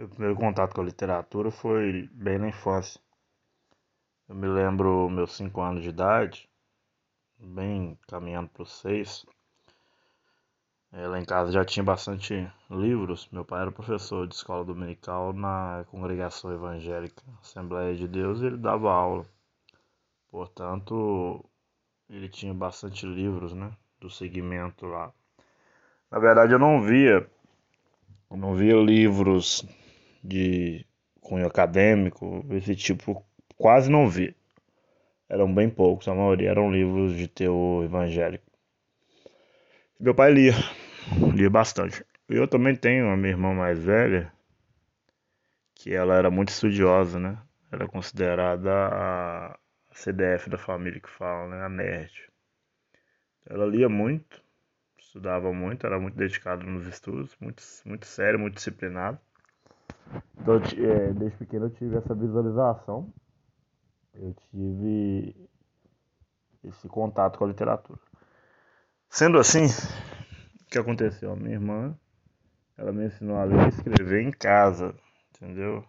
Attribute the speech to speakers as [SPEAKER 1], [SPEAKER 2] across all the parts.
[SPEAKER 1] Meu primeiro contato com a literatura foi bem na infância. Eu me lembro meus 5 anos de idade, bem caminhando para os 6. É, lá em casa já tinha bastante livros. Meu pai era professor de escola dominical na congregação evangélica Assembleia de Deus e ele dava aula. Portanto, ele tinha bastante livros, né, do segmento lá. Na verdade, eu não via, eu não via livros de cunho acadêmico, esse tipo, quase não vi. Eram bem poucos, a maioria eram livros de teor evangélico. Meu pai lia, lia bastante. Eu também tenho uma minha irmã mais velha, que ela era muito estudiosa, né? Era considerada a CDF da família que fala, né? A nerd. Ela lia muito, estudava muito, era muito dedicada nos estudos, muito, muito sério, muito disciplinado. Então, é, desde pequeno eu tive essa visualização, eu tive esse contato com a literatura. Sendo assim, o que aconteceu? A minha irmã, ela me ensinou a ler e escrever em casa, entendeu?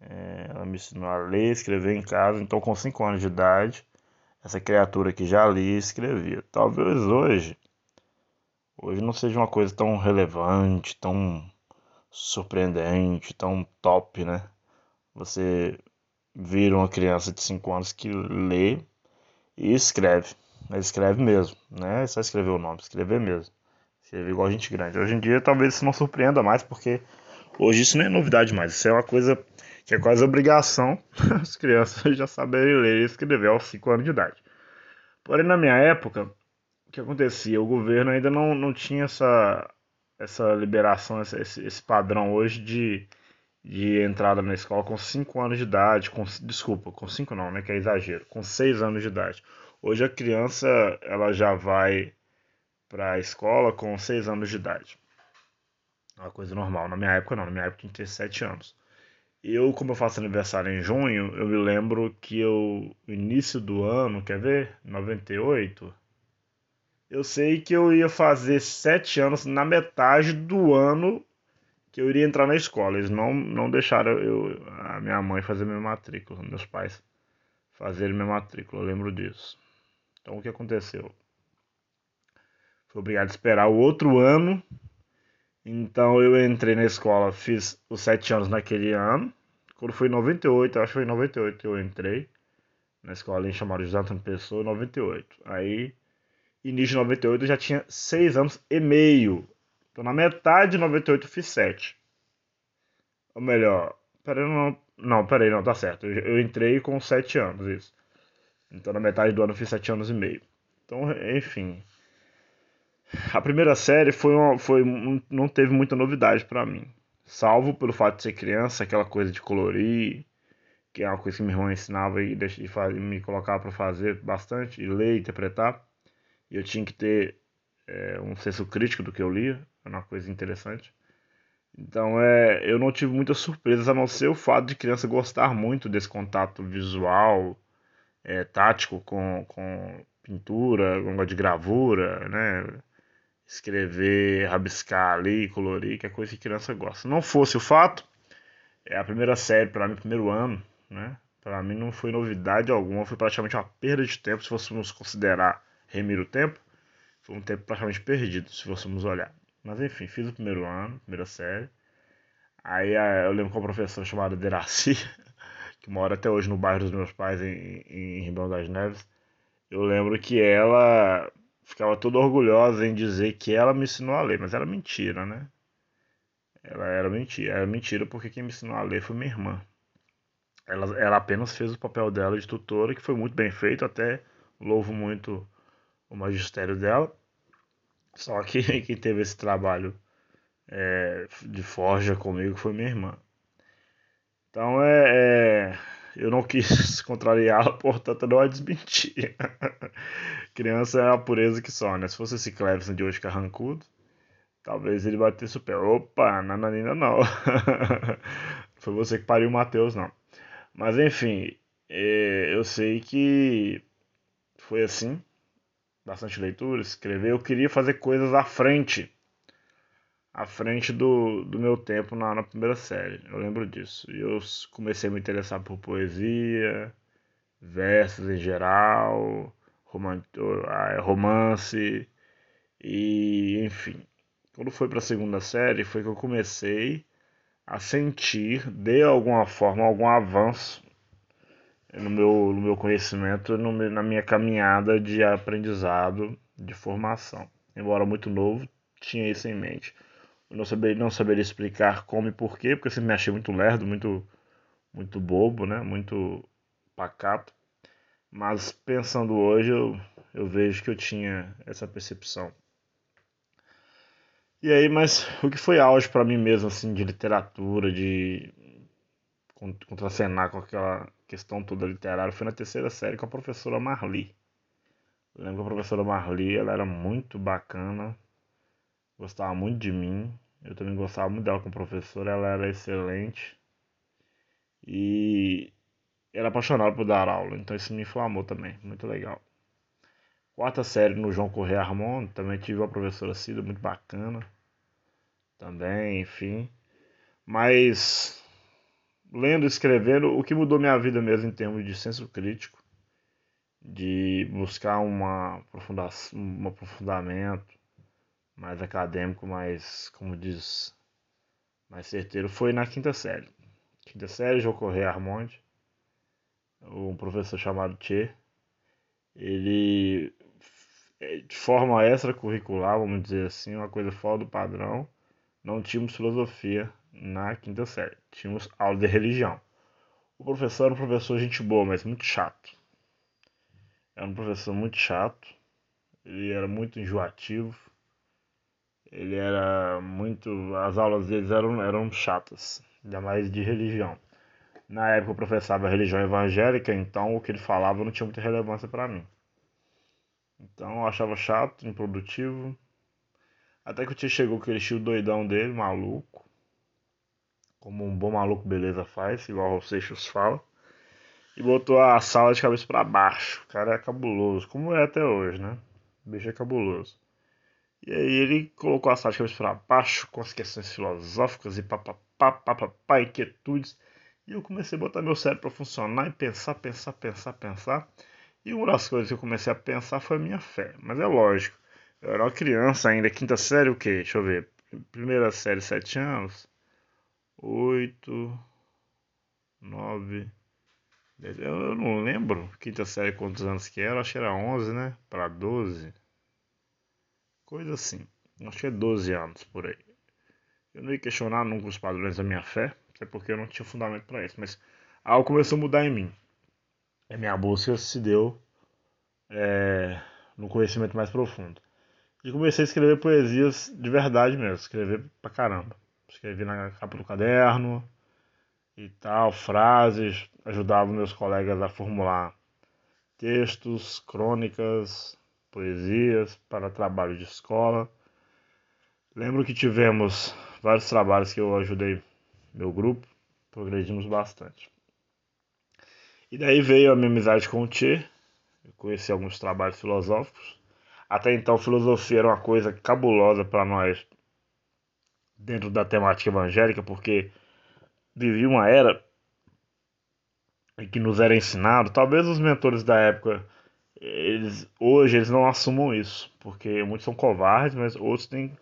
[SPEAKER 1] É, ela me ensinou a ler e escrever em casa, então com 5 anos de idade, essa criatura que já lia e escrevia. Talvez hoje, hoje não seja uma coisa tão relevante, tão surpreendente, tão top, né? Você vira uma criança de 5 anos que lê e escreve. Escreve mesmo, né? É só escrever o nome, escrever mesmo. Escrever igual gente grande. Hoje em dia talvez isso não surpreenda mais, porque hoje isso não é novidade mais. Isso é uma coisa que é quase obrigação as crianças já saberem ler e escrever aos 5 anos de idade. Porém, na minha época, o que acontecia? O governo ainda não, não tinha essa, essa liberação, esse, esse padrão hoje de, de entrada na escola com 5 anos de idade, com, desculpa, com 5 não, né, que é exagero, com 6 anos de idade. Hoje a criança ela já vai para a escola com 6 anos de idade. É uma coisa normal. Na minha época não, na minha época tinha 17 anos. Eu, como eu faço aniversário em junho, eu me lembro que eu, início do ano, quer ver? 98, eu sei que eu ia fazer sete anos na metade do ano que eu iria entrar na escola. Eles não, não deixaram eu, a minha mãe fazer minha matrícula, meus pais fazerem minha matrícula, eu lembro disso. Então o que aconteceu? Fui obrigado a esperar o outro ano. Então eu entrei na escola, fiz os sete anos naquele ano. Quando foi em 98, acho que foi em 98 que eu entrei na escola em chamada José Antônio Pessoa, 98. Aí início de 98 eu já tinha 6 anos e meio. Então na metade de 98 eu fiz 7. Ou melhor, peraí, não, não, peraí, não, tá certo. Eu, eu entrei com 7 anos, isso. Então na metade do ano eu fiz 7 anos e meio. Então, enfim. A primeira série foi, uma, foi não teve muita novidade para mim. Salvo pelo fato de ser criança, aquela coisa de colorir, que é uma coisa que meu irmão ensinava e, e me colocava para fazer bastante, e ler, interpretar eu tinha que ter é, um senso crítico do que eu lia, era uma coisa interessante. Então é, eu não tive muitas surpresas a não ser o fato de criança gostar muito desse contato visual, é, tático com, com pintura, com de gravura, né? Escrever, rabiscar ali, colorir, que é coisa que criança gosta. Não fosse o fato, é a primeira série para mim, primeiro ano, né? Para mim não foi novidade alguma, foi praticamente uma perda de tempo se fôssemos considerar remir o tempo, foi um tempo praticamente perdido, se fôssemos olhar. Mas enfim, fiz o primeiro ano, primeira série. Aí eu lembro com uma professora chamada Deraci, que mora até hoje no bairro dos meus pais, em, em Ribeirão das Neves. Eu lembro que ela ficava toda orgulhosa em dizer que ela me ensinou a ler, mas era mentira, né? Ela era mentira, era mentira porque quem me ensinou a ler foi minha irmã. Ela, ela apenas fez o papel dela de tutora, que foi muito bem feito, até louvo muito o magistério dela. Só que quem teve esse trabalho é, de forja comigo foi minha irmã. Então é, é eu não quis contrariá-la, portanto não a desmentir. Criança é a pureza que só, né? Se fosse esse Cleveson de hoje carrancudo, talvez ele batesse o pé. Opa, nananina não. Foi você que pariu o Matheus, não. Mas enfim, é, eu sei que foi assim bastante leitura, escrever, eu queria fazer coisas à frente. à frente do, do meu tempo na, na primeira série. Eu lembro disso. E eu comecei a me interessar por poesia, versos em geral, romance e enfim. Quando foi para a segunda série foi que eu comecei a sentir de alguma forma algum avanço no meu, no meu conhecimento, no, na minha caminhada de aprendizado, de formação. Embora muito novo, tinha isso em mente. Eu não saberia, não saberia explicar como e porquê, porque eu sempre me achei muito lerdo, muito, muito bobo, né? muito pacato. Mas pensando hoje, eu, eu vejo que eu tinha essa percepção. E aí, mas o que foi auge para mim mesmo, assim, de literatura, de contracenar com aquela questão toda literária, foi na terceira série com a professora Marli. Eu lembro que a professora Marli, ela era muito bacana, gostava muito de mim, eu também gostava muito dela como professora, ela era excelente e era apaixonada por dar aula, então isso me inflamou também, muito legal. Quarta série no João Correia Armando, também tive uma professora Cida muito bacana, também, enfim. Mas lendo, escrevendo, o que mudou minha vida mesmo em termos de senso crítico, de buscar uma aprofundação, um aprofundamento mais acadêmico, mais, como diz, mais certeiro, foi na quinta série. Quinta série, João Correia Armonde, um professor chamado Tchê, ele de forma extracurricular, vamos dizer assim, uma coisa fora do padrão, não tínhamos filosofia na quinta série. Tínhamos aula de religião. O professor era um professor gente boa, mas muito chato. Era um professor muito chato. Ele era muito enjoativo. Ele era muito. As aulas deles eram, eram chatas, ainda mais de religião. Na época eu professava religião evangélica, então o que ele falava não tinha muita relevância para mim. Então eu achava chato, improdutivo, até que o tio chegou com aquele estilo doidão dele, maluco. Como um bom maluco beleza faz, igual o Seixas fala. E botou a sala de cabeça para baixo. O cara é cabuloso, como é até hoje, né? O bicho é cabuloso. E aí ele colocou a sala de cabeça para baixo com as questões filosóficas e papapá, papapá, inquietudes. E eu comecei a botar meu cérebro para funcionar e pensar, pensar, pensar, pensar. E uma das coisas que eu comecei a pensar foi a minha fé. Mas é lógico, eu era uma criança ainda, quinta série o quê? Deixa eu ver. Primeira série, sete anos. Oito. Nove. Dez. Eu não lembro. Quinta série quantos anos que era. Acho que era onze, né? Para doze. Coisa assim. Acho que é doze anos por aí. Eu não ia questionar nunca os padrões da minha fé. Até porque eu não tinha fundamento para isso. Mas algo começou a mudar em mim. A minha busca se deu é, no conhecimento mais profundo. E comecei a escrever poesias de verdade mesmo, escrever pra caramba. Escrevi na capa do caderno e tal, frases, ajudava meus colegas a formular textos, crônicas, poesias para trabalho de escola. Lembro que tivemos vários trabalhos que eu ajudei meu grupo, progredimos bastante. E daí veio a minha amizade com o Tchê, eu conheci alguns trabalhos filosóficos até então, filosofia era uma coisa cabulosa para nós dentro da temática evangélica, porque vivia uma era em que nos era ensinado, talvez os mentores da época, eles hoje eles não assumam isso, porque muitos são covardes, mas outros têm,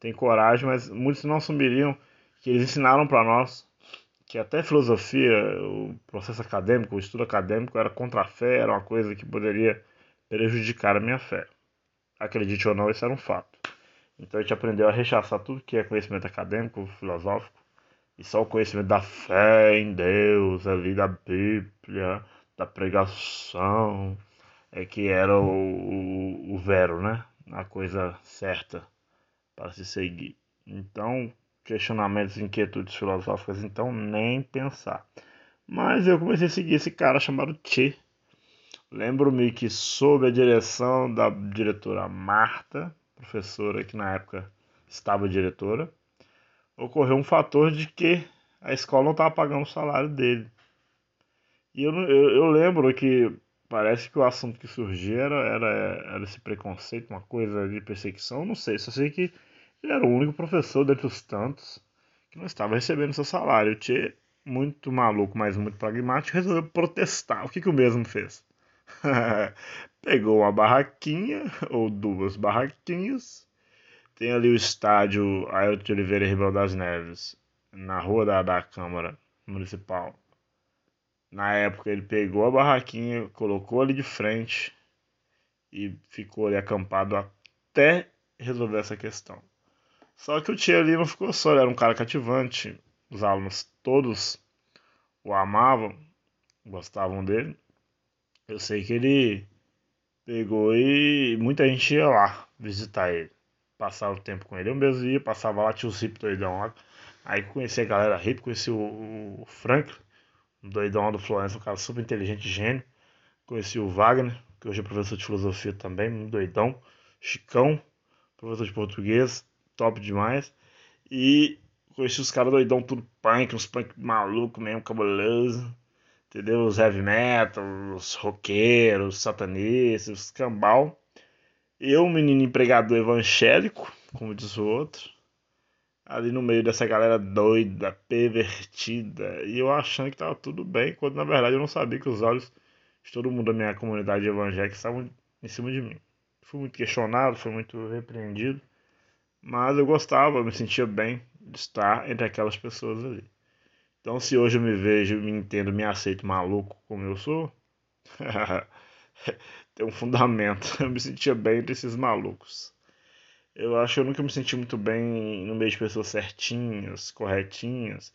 [SPEAKER 1] têm coragem, mas muitos não assumiriam que eles ensinaram para nós que até filosofia, o processo acadêmico, o estudo acadêmico era contra a fé, era uma coisa que poderia prejudicar a minha fé acredite ou não, isso era um fato. Então a gente aprendeu a rechaçar tudo que é conhecimento acadêmico, filosófico, e só o conhecimento da fé em Deus, ali da Bíblia, da pregação, é que era o, o, o vero, né? A coisa certa para se seguir. Então, questionamentos, inquietudes filosóficas, então nem pensar. Mas eu comecei a seguir esse cara chamado Che, Lembro-me que, sob a direção da diretora Marta, professora que na época estava diretora, ocorreu um fator de que a escola não estava pagando o salário dele. E eu, eu, eu, lembro que parece que o assunto que surgia era, era, era esse preconceito, uma coisa de perseguição, não sei, só sei que Ele era o único professor dentre os tantos que não estava recebendo seu salário. O Tchê, muito maluco, mas muito pragmático, resolveu protestar. O que, que o mesmo fez? Pegou uma barraquinha, ou duas barraquinhas. Tem ali o estádio Ailton de Oliveira e Ribeirão das Neves, na rua da, da Câmara Municipal. Na época ele pegou a barraquinha, colocou ali de frente e ficou ali acampado até resolver essa questão. Só que o tio ali não ficou só, ele era um cara cativante. Os alunos todos o amavam, gostavam dele. Eu sei que ele pegou e muita gente ia lá visitar ele, passar o tempo com ele. Eu mesmo ia, passava lá, tinha os hip doidão lá. Aí conheci a galera hip, conheci o, o Franklin, um doidão do Florença, um cara super inteligente, gênio. Conheci o Wagner, que hoje é professor de filosofia também, um doidão. Chicão, professor de português, top demais. E conheci os caras doidão, tudo punk, uns punk maluco mesmo, cabuloso. Entendeu? Os heavy metal, os roqueiros, os satanistas, os cambal. Eu, menino empregador evangélico, como diz o outro ali no meio dessa galera doida, pervertida, e eu achando que tava tudo bem, quando na verdade eu não sabia que os olhos de todo mundo da minha comunidade evangélica estavam em cima de mim. Fui muito questionado, fui muito repreendido, mas eu gostava, eu me sentia bem de estar entre aquelas pessoas ali. Então, se hoje eu me vejo, me entendo, me aceito maluco como eu sou, tem um fundamento. Eu me sentia bem entre esses malucos. Eu acho que eu nunca me senti muito bem no meio de pessoas certinhas, corretinhas,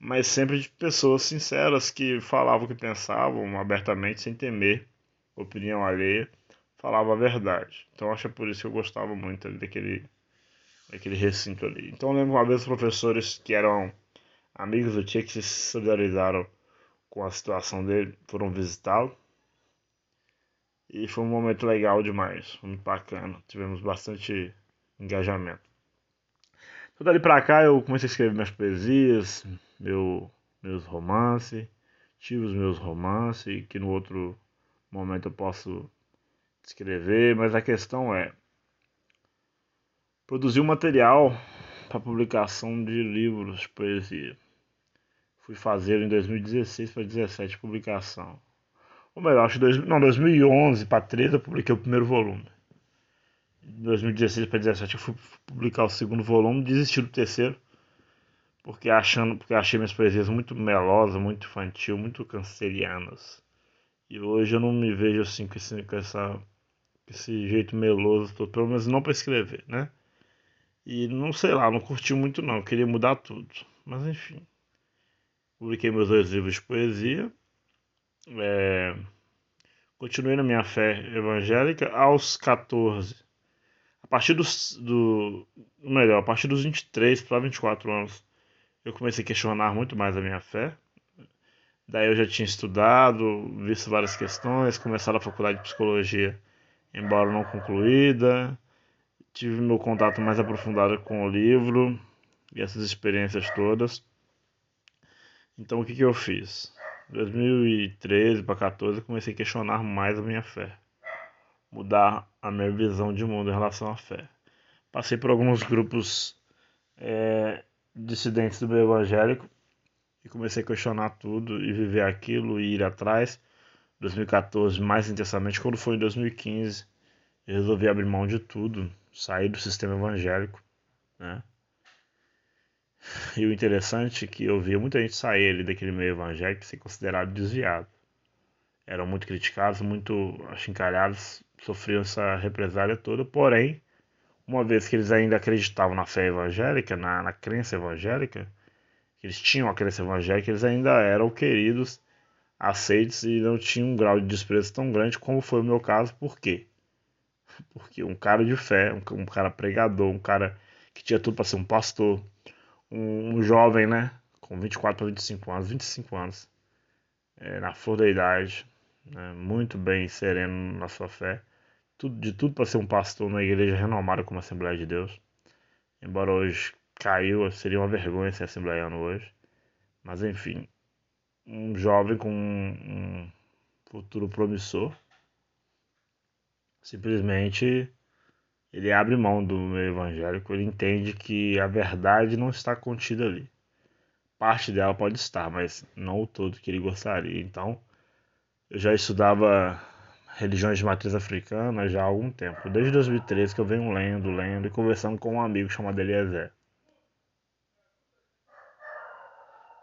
[SPEAKER 1] mas sempre de pessoas sinceras que falavam o que pensavam abertamente, sem temer opinião alheia, falavam a verdade. Então acho que é por isso que eu gostava muito daquele, daquele recinto ali. Então eu lembro uma vez os professores que eram amigos do Tia que se solidarizaram com a situação dele, foram visitá-lo. E foi um momento legal demais, muito bacana. Tivemos bastante engajamento. Então dali pra cá eu comecei a escrever minhas poesias, meu, meus romances, tive os meus romances, que no outro momento eu posso escrever, mas a questão é produzir um material para publicação de livros de poesia. Fui fazer em 2016 para 17 publicação. Ou melhor, acho que dois, não, 2011 para 13 eu publiquei o primeiro volume. 2016 para 2017 eu fui publicar o segundo volume, desisti do terceiro, porque achando, porque achei minhas poesias muito melosas, muito infantil, muito cancerianas. E hoje eu não me vejo assim com esse, com essa, com esse jeito meloso, todo, pelo menos não para escrever, né? E não sei lá, não curti muito não, queria mudar tudo. Mas enfim. Publiquei meus dois livros de poesia. É, continuei na minha fé evangélica aos 14 a partir dos, do, melhor, a partir dos 23 para 24 anos, eu comecei a questionar muito mais a minha fé. Daí eu já tinha estudado, visto várias questões, começado a faculdade de psicologia, embora não concluída. Tive meu contato mais aprofundado com o livro e essas experiências todas. Então o que, que eu fiz? 2013 para 2014 eu comecei a questionar mais a minha fé mudar a minha visão de mundo em relação à fé. Passei por alguns grupos é, dissidentes do meio evangélico e comecei a questionar tudo e viver aquilo e ir atrás. 2014 mais intensamente, quando foi em 2015, eu resolvi abrir mão de tudo, sair do sistema evangélico, né? E o interessante é que eu via muita gente sair ali daquele meio evangélico e ser considerado desviado. Eram muito criticados, muito achincalhados sofriam essa represália toda, porém, uma vez que eles ainda acreditavam na fé evangélica, na, na crença evangélica, que eles tinham a crença evangélica, eles ainda eram queridos, aceitos e não tinham um grau de desprezo tão grande como foi o meu caso. Por quê? Porque um cara de fé, um, um cara pregador, um cara que tinha tudo para ser um pastor, um, um, jovem, né, com 24 para 25 anos, 25 anos, é, na flor da idade, né, muito bem sereno na sua fé, tudo, de tudo para ser um pastor numa igreja renomada como a Assembleia de Deus. Embora hoje caiu, seria uma vergonha ser assembleiano hoje. Mas enfim, um jovem com um, um futuro promissor. Simplesmente ele abre mão do meio evangélico, ele entende que a verdade não está contida ali. Parte dela pode estar, mas não o todo que ele gostaria. Então, eu já estudava religiões de matriz africana já há algum tempo, desde 2013 que eu venho lendo, lendo e conversando com um amigo chamado Eliezer.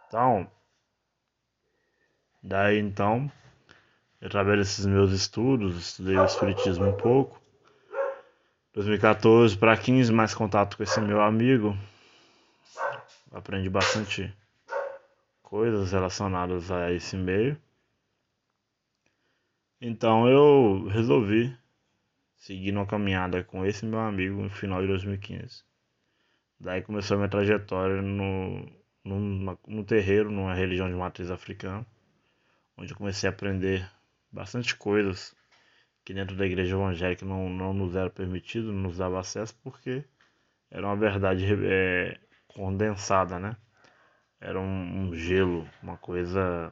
[SPEAKER 1] Então, daí então, através desses meus estudos, estudei o Espiritismo um pouco. 2014 para 15, mais contato com esse meu amigo. Aprendi bastante coisas relacionadas a esse meio. Então eu resolvi seguir uma caminhada com esse meu amigo no final de 2015. Daí começou a minha trajetória no, no, no terreiro, numa religião de matriz africana, onde eu comecei a aprender bastante coisas que dentro da igreja evangélica não, não nos era permitido, não nos dava acesso, porque era uma verdade é, condensada, né? Era um, um gelo, uma coisa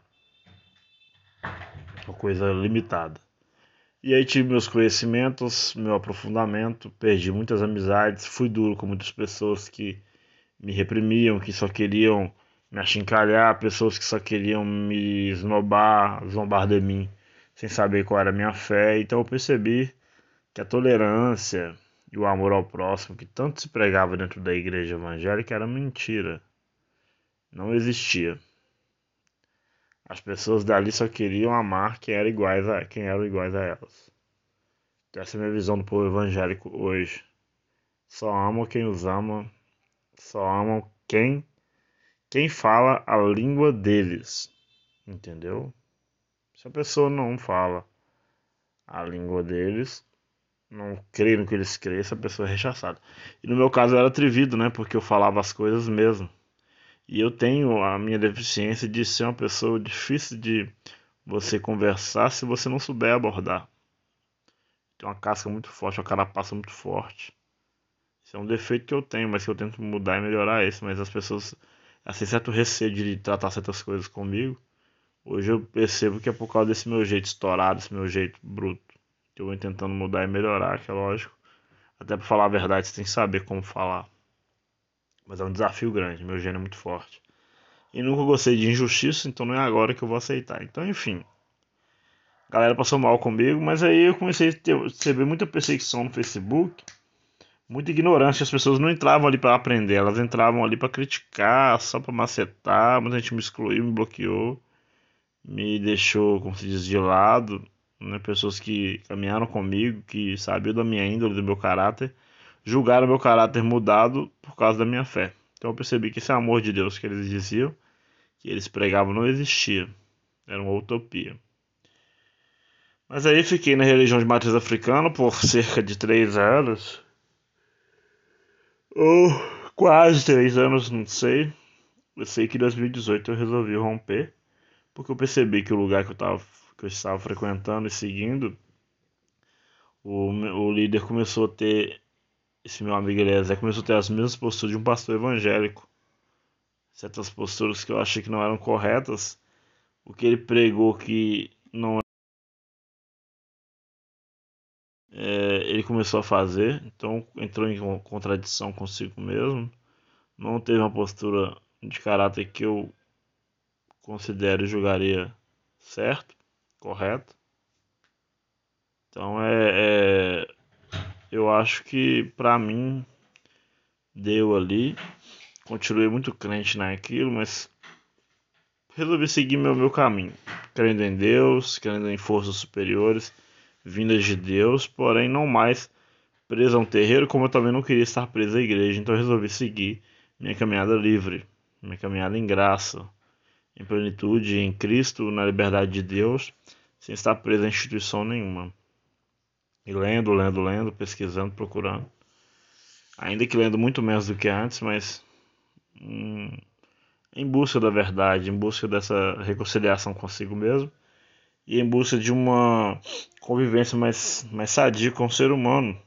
[SPEAKER 1] uma coisa limitada. E aí tive meus conhecimentos, meu aprofundamento, perdi muitas amizades, fui duro com muitas pessoas que me reprimiam, que só queriam me achincalhar, pessoas que só queriam me esnobar, zombar de mim, sem saber qual era a minha fé. Então eu percebi que a tolerância e o amor ao próximo, que tanto se pregava dentro da igreja evangélica, era mentira. Não existia. As pessoas dali só queriam amar quem era iguais a quem eram iguais a elas. Então, essa é a minha visão do povo evangélico hoje. Só amam quem os ama, só amam quem quem fala a língua deles. Entendeu? Se a pessoa não fala a língua deles, não crê no que eles creem, essa pessoa é rechaçada. E no meu caso eu era atrevido, né? Porque eu falava as coisas mesmo. E eu tenho a minha deficiência de ser uma pessoa difícil de você conversar se você não souber abordar. Tem uma casca muito forte, uma carapaça muito forte. Isso é um defeito que eu tenho, mas que eu tento mudar e melhorar esse. Mas as pessoas, assim, certo receio de tratar certas coisas comigo. Hoje eu percebo que é por causa desse meu jeito estourado, esse meu jeito bruto. Que eu vou tentando mudar e melhorar, que é lógico. Até para falar a verdade, você tem que saber como falar. Mas é um desafio grande, meu gênio é muito forte. E nunca gostei de injustiça, então não é agora que eu vou aceitar. Então, enfim. A galera passou mal comigo, mas aí eu comecei a ter, receber muita perseguição no Facebook, muita ignorância. As pessoas não entravam ali para aprender, elas entravam ali para criticar, só para macetar. Muita gente me excluiu, me bloqueou, me deixou, como se diz, de lado. Né? Pessoas que caminharam comigo, que sabiam da minha índole, do meu caráter julgaram meu caráter mudado por causa da minha fé. Então eu percebi que esse amor de Deus que eles diziam, que eles pregavam, não existia. Era uma utopia. Mas aí fiquei na religião de matriz africana por cerca de três anos. Ou quase três anos, não sei. Eu sei que em 2018 eu resolvi romper. Porque eu percebi que o lugar que eu, tava, que eu estava frequentando e seguindo, o, o líder começou a ter esse meu amigo Eliezer começou a ter as mesmas posturas de um pastor evangélico. Certas posturas que eu achei que não eram corretas. O que ele pregou que não é, ele começou a fazer, então entrou em contradição consigo mesmo. Não teve uma postura de caráter que eu considero e julgaria certo, correto. Então é, é eu acho que para mim deu ali. Continuei muito crente naquilo, mas resolvi seguir meu, meu caminho, crendo em Deus, crendo em forças superiores, vindas de Deus, porém não mais preso a um terreiro, como eu também não queria estar preso à igreja, então resolvi seguir minha caminhada livre, minha caminhada em graça, em plenitude, em Cristo, na liberdade de Deus, sem estar preso a instituição nenhuma. E lendo, lendo, lendo, pesquisando, procurando. Ainda que lendo muito menos do que antes, mas hum, em busca da verdade, em busca dessa reconciliação consigo mesmo e em busca de uma convivência mais, mais sadia com o ser humano,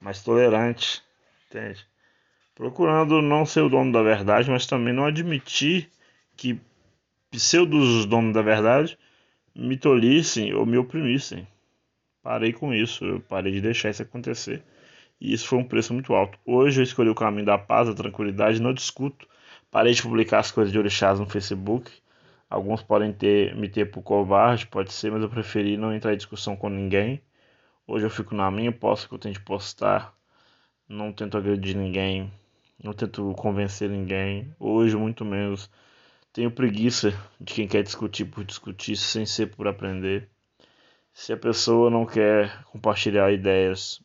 [SPEAKER 1] mais tolerante, entende? Procurando não ser o dono da verdade, mas também não admitir que pseudos donos da verdade me tolissem ou me oprimissem parei com isso, eu parei de deixar isso acontecer. e isso foi um preço muito alto. Hoje eu escolhi o caminho da paz, da tranquilidade, não discuto. Parei de publicar as coisas de orixás no Facebook. Alguns podem ter me ter por covarde, pode ser, mas eu preferi não entrar em discussão com ninguém. Hoje eu fico na minha, posto que eu tenho de postar. Não tento agredir ninguém, não tento convencer ninguém. Hoje, muito menos. Tenho preguiça de quem quer discutir por discutir sem ser por aprender. Se a pessoa não quer compartilhar ideias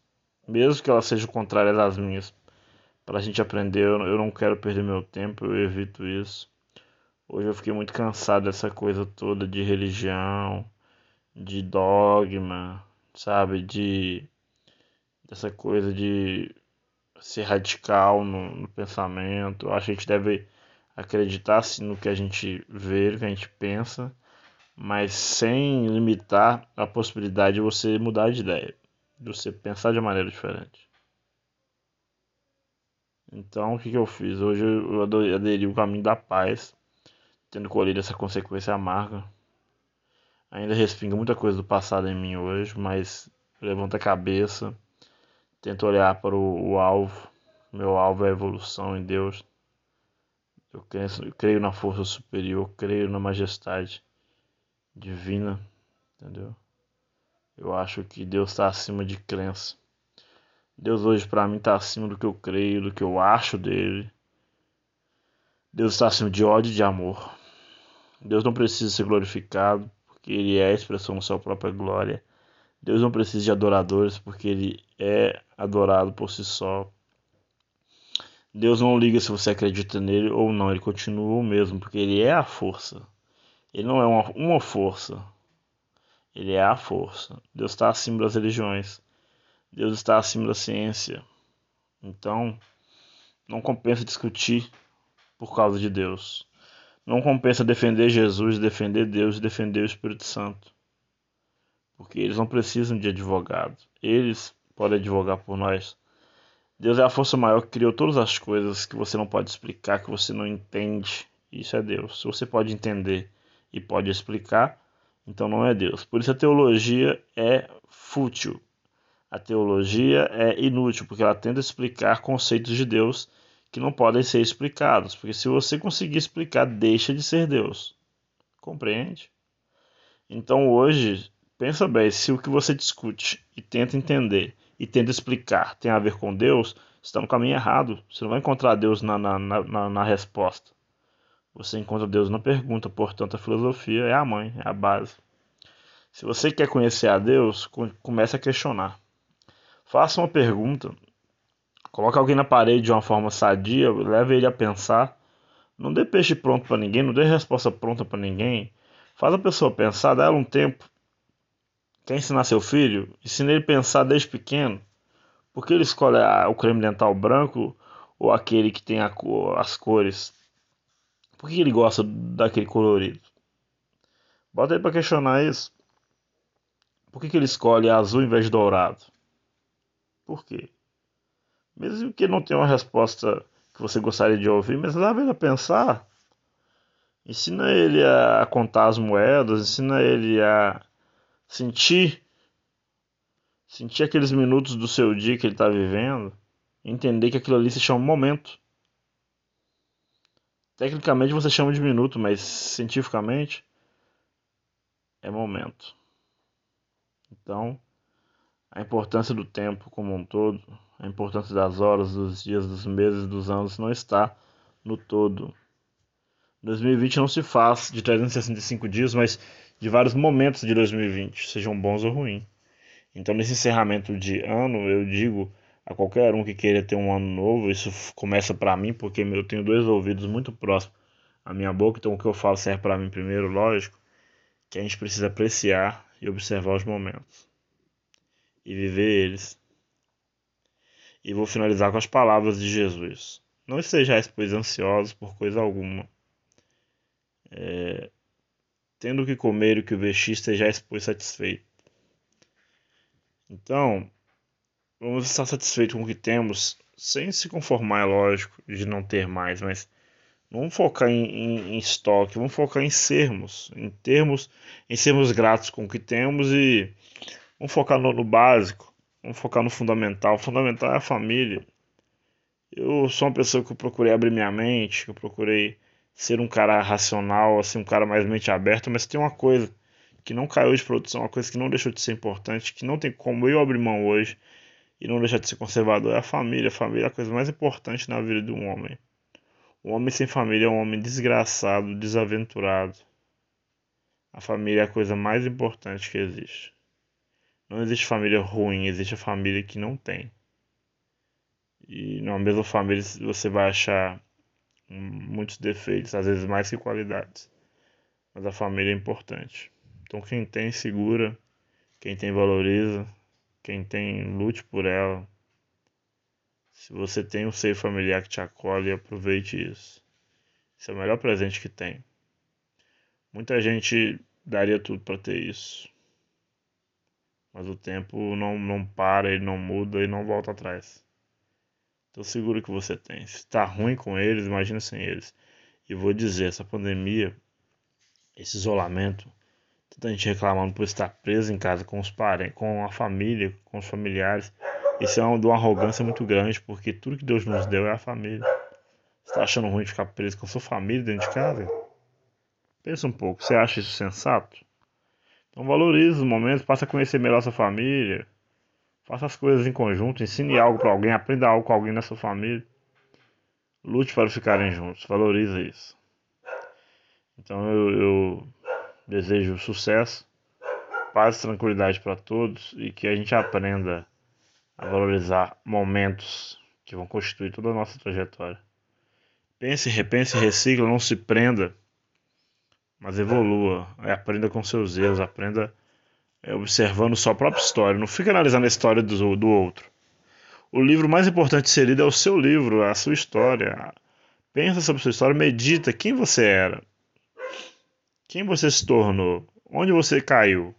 [SPEAKER 1] mesmo que elas sejam contrárias às minhas, para a gente aprender. Eu não quero perder meu tempo, eu evito isso. Hoje eu fiquei muito cansado dessa coisa toda de religião, de dogma, sabe? De dessa coisa de ser radical no, no pensamento. Eu acho que a gente deve acreditar sim, no que a gente vê, no que a gente pensa, mas sem limitar a possibilidade de você mudar de ideia de você pensar de maneira diferente. Então, o que, que eu fiz? Hoje eu aderi o caminho da paz, tendo colhido essa consequência amarga. Ainda respinga muita coisa do passado em mim hoje, mas levanta a cabeça, tento olhar para o, o alvo. Meu alvo é a evolução em Deus. Eu creio, eu creio na força superior, creio na majestade divina, entendeu? Eu acho que Deus está acima de crença. Deus hoje para mim está acima do que eu creio, do que eu acho dele. Deus está acima de ódio e de amor. Deus não precisa ser glorificado, porque ele é a expressão da sua própria glória. Deus não precisa de adoradores, porque ele é adorado por si só. Deus não liga se você acredita nele ou não, ele continua o mesmo, porque ele é a força. Ele não é uma, uma força, ele é a força. Deus está acima das religiões. Deus está acima da ciência. Então, não compensa discutir por causa de Deus. Não compensa defender Jesus, defender Deus e defender o Espírito Santo. Porque eles não precisam de advogado. Eles podem advogar por nós. Deus é a força maior que criou todas as coisas que você não pode explicar, que você não entende. Isso é Deus. Se você pode entender e pode explicar, então não é Deus. Por isso a teologia é fútil. A teologia é inútil, porque ela tenta explicar conceitos de Deus que não podem ser explicados. Porque se você conseguir explicar, deixa de ser Deus. Compreende? Então hoje, pensa bem, se o que você discute e tenta entender e tenta explicar tem a ver com Deus, está no caminho errado. Você não vai encontrar Deus na, na, na, na resposta. Você encontra Deus na pergunta, portanto, a filosofia é a mãe, é a base. Se você quer conhecer a Deus, comece a questionar. Faça uma pergunta. Coloque alguém na parede de uma forma sadia, leve ele a pensar. Não dê peixe pronto para ninguém, não dê resposta pronta para ninguém. Faz a pessoa pensar, dá ela um tempo. Quer ensinar seu filho? Ensine ele a pensar desde pequeno. Por que ele escolhe o creme dental branco ou aquele que tem as cores? Por que ele gosta daquele colorido? Bota aí para questionar isso. Por que, que ele escolhe azul em vez de dourado? Por quê? Mesmo que não tenha uma resposta que você gostaria de ouvir, mas leva ele a pensar. Ensina ele a contar as moedas, ensina ele a sentir sentir aqueles minutos do seu dia que ele está vivendo, entender que aquilo ali se chama momento. Tecnicamente você chama de minuto, mas cientificamente é momento. Então, a importância do tempo como um todo, a importância das horas, dos dias, dos meses, dos anos não está no todo. 2020 não se faz de 365 dias, mas de vários momentos de 2020, sejam bons ou ruins. Então, nesse encerramento de ano, eu digo a qualquer um que queira ter um ano novo, isso começa para mim, porque eu tenho dois ouvidos muito próximos à minha boca, então o que eu falo serve para mim primeiro, lógico, que a gente precisa apreciar e observar os momentos e viver eles. E vou finalizar com as palavras de Jesus. Não estejais, pois, ansiosos por coisa alguma. É, tendo o que comer o que vestir, estejais, pois, satisfeito. Então, vamos estar satisfeitos com o que temos, sem se conformar, é lógico, de não ter mais, mas vamos focar em, em, em, estoque, vamos focar em sermos, em termos, em sermos gratos com o que temos e vamos focar no, no básico. Vamos focar no fundamental. O fundamental é a família. Eu sou uma pessoa que eu procurei abrir minha mente, que eu procurei ser um cara racional, assim, um cara mais mente aberta, mas tem uma coisa que não caiu de produção, uma coisa que não deixou de ser importante, que não tem como eu abrir mão hoje e não deixar de ser conservador, é a família. A família é a coisa mais importante na vida de um homem. Um homem sem família é um homem desgraçado, desaventurado. A família é a coisa mais importante que existe. Não existe família ruim, existe a família que não tem. E na mesma família você vai achar muitos defeitos, às vezes mais que qualidades. Mas a família é importante. Então quem tem segura, quem tem valoriza, quem tem lute por ela. Se você tem um seio familiar que te acolhe, aproveite isso. Esse é o melhor presente que tem. Muita gente daria tudo para ter isso. Mas o tempo não, não para, ele não muda e não volta atrás. Então seguro que você tem. Se está ruim com eles, imagina sem eles. E vou dizer, essa pandemia, esse isolamento, tanta gente reclamando por estar preso em casa com os parentes, com a família, com os familiares. Isso é uma, uma arrogância muito grande, porque tudo que Deus nos deu é a família. Você está achando ruim ficar preso com a sua família dentro de casa? Pensa um pouco, você acha isso sensato? Então valorize os momentos, passe a conhecer melhor a sua família. Faça as coisas em conjunto, ensine algo para alguém, aprenda algo com alguém na sua família. Lute para ficarem juntos, valorize isso. Então eu, eu desejo sucesso, paz e tranquilidade para todos e que a gente aprenda a valorizar momentos que vão constituir toda a nossa trajetória. Pense, repense, recicla, não se prenda, mas evolua, aprenda com seus erros, aprenda observando sua própria história, não fica analisando a história do, do outro. O livro mais importante de ser lido é o seu livro, a sua história. Pensa sobre sua história, medita quem você era, quem você se tornou? Onde você caiu?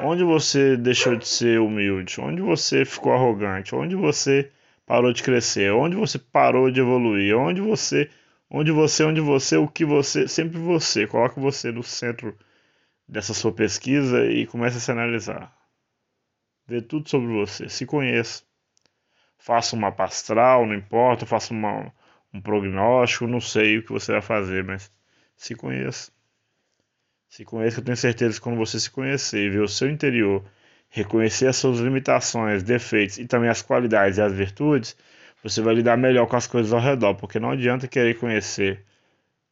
[SPEAKER 1] Onde você deixou de ser humilde? Onde você ficou arrogante? Onde você parou de crescer? Onde você parou de evoluir? Onde você, onde você, onde você, o que você, sempre você. Coloque você no centro dessa sua pesquisa e comece a se analisar. Vê tudo sobre você, se conheça. Faça uma pastral, não importa, faça uma, um prognóstico, não sei o que você vai fazer, mas se conheça. Se conheça, eu tenho certeza que quando você se conhecer e ver o seu interior, reconhecer as suas limitações, defeitos e também as qualidades e as virtudes, você vai lidar melhor com as coisas ao redor, porque não adianta querer conhecer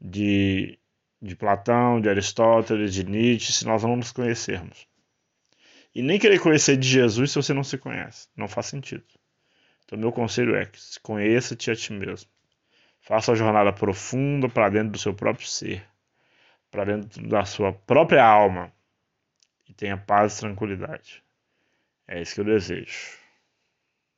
[SPEAKER 1] de, de Platão, de Aristóteles, de Nietzsche, se nós não nos conhecermos. E nem querer conhecer de Jesus se você não se conhece. Não faz sentido. Então, meu conselho é que se conheça-te a ti mesmo. Faça a jornada profunda para dentro do seu próprio ser, para dentro da sua própria alma e tenha paz e tranquilidade. É isso que eu desejo.